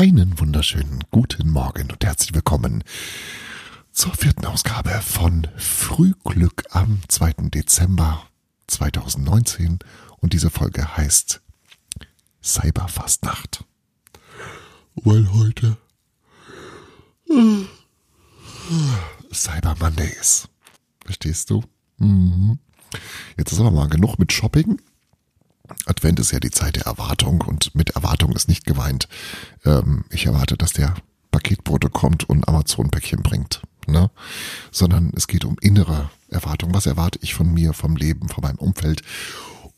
Einen wunderschönen guten Morgen und herzlich willkommen zur vierten Ausgabe von Frühglück am 2. Dezember 2019 und diese Folge heißt Cyberfastnacht. Weil heute Cyber Monday ist. Verstehst du? Mhm. Jetzt ist aber mal genug mit Shopping. Advent ist ja die Zeit der Erwartung und mit Erwartung ist nicht gemeint. Ähm, ich erwarte, dass der Paketbote kommt und Amazon-Päckchen bringt, ne? Sondern es geht um innere Erwartung. Was erwarte ich von mir, vom Leben, von meinem Umfeld?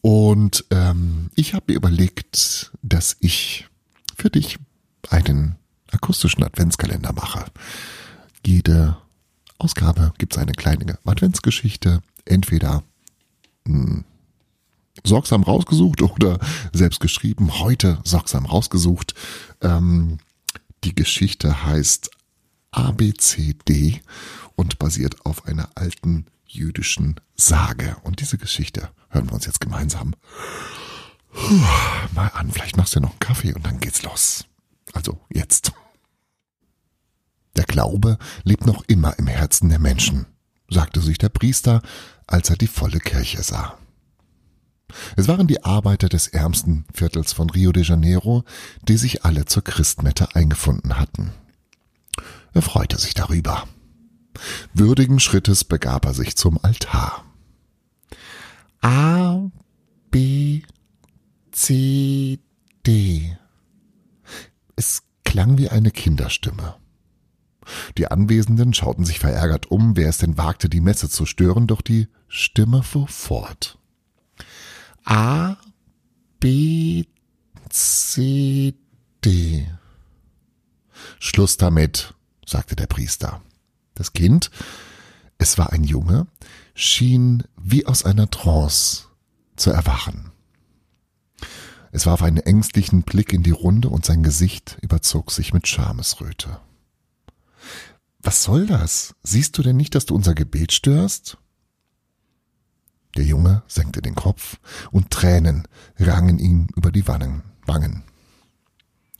Und ähm, ich habe mir überlegt, dass ich für dich einen akustischen Adventskalender mache. Jede Ausgabe gibt es eine kleine Adventsgeschichte, entweder mh, hm, sorgsam rausgesucht oder selbst geschrieben, heute sorgsam rausgesucht. Ähm, die Geschichte heißt ABCD und basiert auf einer alten jüdischen Sage. Und diese Geschichte hören wir uns jetzt gemeinsam mal an. Vielleicht machst du noch einen Kaffee und dann geht's los. Also jetzt. Der Glaube lebt noch immer im Herzen der Menschen, sagte sich der Priester, als er die volle Kirche sah. Es waren die Arbeiter des ärmsten Viertels von Rio de Janeiro, die sich alle zur Christmette eingefunden hatten. Er freute sich darüber. Würdigen Schrittes begab er sich zum Altar. A, B, C, D. Es klang wie eine Kinderstimme. Die Anwesenden schauten sich verärgert um, wer es denn wagte, die Messe zu stören, doch die Stimme fuhr fort. A, B, C, D. Schluss damit, sagte der Priester. Das Kind, es war ein Junge, schien wie aus einer Trance zu erwachen. Es warf einen ängstlichen Blick in die Runde und sein Gesicht überzog sich mit Schamesröte. Was soll das? Siehst du denn nicht, dass du unser Gebet störst? Der Junge senkte den Kopf und Tränen rangen ihm über die Wangen.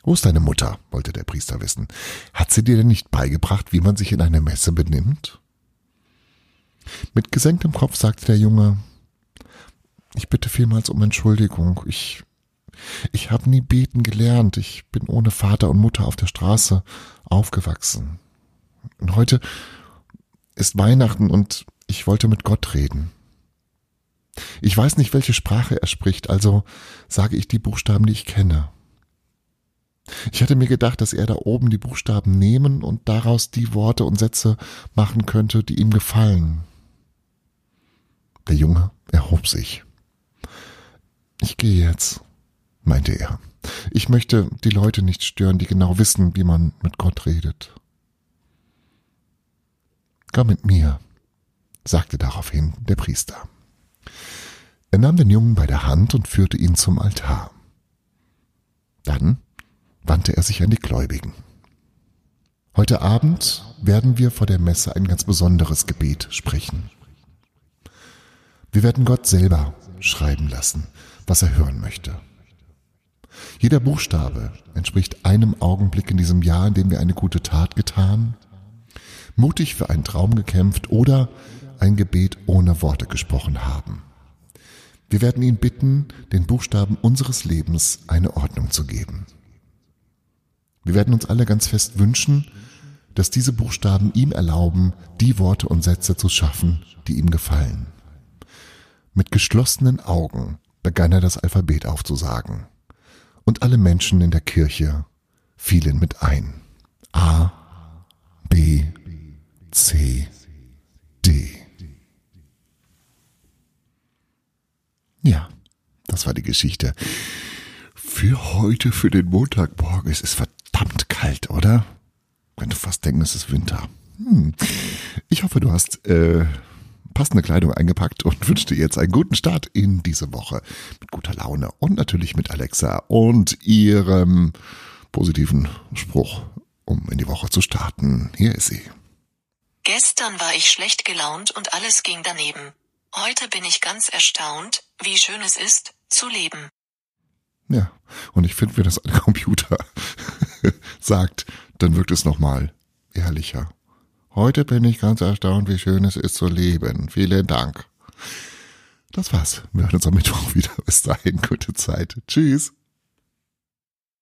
Wo ist deine Mutter? wollte der Priester wissen. Hat sie dir denn nicht beigebracht, wie man sich in einer Messe benimmt? Mit gesenktem Kopf sagte der Junge, ich bitte vielmals um Entschuldigung. Ich, ich habe nie beten gelernt. Ich bin ohne Vater und Mutter auf der Straße aufgewachsen. Und heute ist Weihnachten und ich wollte mit Gott reden. Ich weiß nicht, welche Sprache er spricht, also sage ich die Buchstaben, die ich kenne. Ich hatte mir gedacht, dass er da oben die Buchstaben nehmen und daraus die Worte und Sätze machen könnte, die ihm gefallen. Der Junge erhob sich. Ich gehe jetzt, meinte er. Ich möchte die Leute nicht stören, die genau wissen, wie man mit Gott redet. Komm mit mir, sagte daraufhin der Priester. Er nahm den Jungen bei der Hand und führte ihn zum Altar. Dann wandte er sich an die Gläubigen. Heute Abend werden wir vor der Messe ein ganz besonderes Gebet sprechen. Wir werden Gott selber schreiben lassen, was er hören möchte. Jeder Buchstabe entspricht einem Augenblick in diesem Jahr, in dem wir eine gute Tat getan, mutig für einen Traum gekämpft oder ein Gebet ohne Worte gesprochen haben. Wir werden ihn bitten, den Buchstaben unseres Lebens eine Ordnung zu geben. Wir werden uns alle ganz fest wünschen, dass diese Buchstaben ihm erlauben, die Worte und Sätze zu schaffen, die ihm gefallen. Mit geschlossenen Augen begann er das Alphabet aufzusagen. Und alle Menschen in der Kirche fielen mit ein. A, B, C, D. Ja, das war die Geschichte. Für heute, für den Montagmorgen. Es ist verdammt kalt, oder? Könnte fast denken, es ist Winter. Hm. Ich hoffe, du hast äh, passende Kleidung eingepackt und wünsche dir jetzt einen guten Start in diese Woche. Mit guter Laune und natürlich mit Alexa und ihrem positiven Spruch, um in die Woche zu starten. Hier ist sie. Gestern war ich schlecht gelaunt und alles ging daneben. Heute bin ich ganz erstaunt, wie schön es ist, zu leben. Ja, und ich finde mir das ein Computer. sagt, dann wirkt es nochmal ehrlicher. Heute bin ich ganz erstaunt, wie schön es ist zu leben. Vielen Dank. Das war's. Wir hören uns am Mittwoch wieder. Bis dahin, gute Zeit. Tschüss.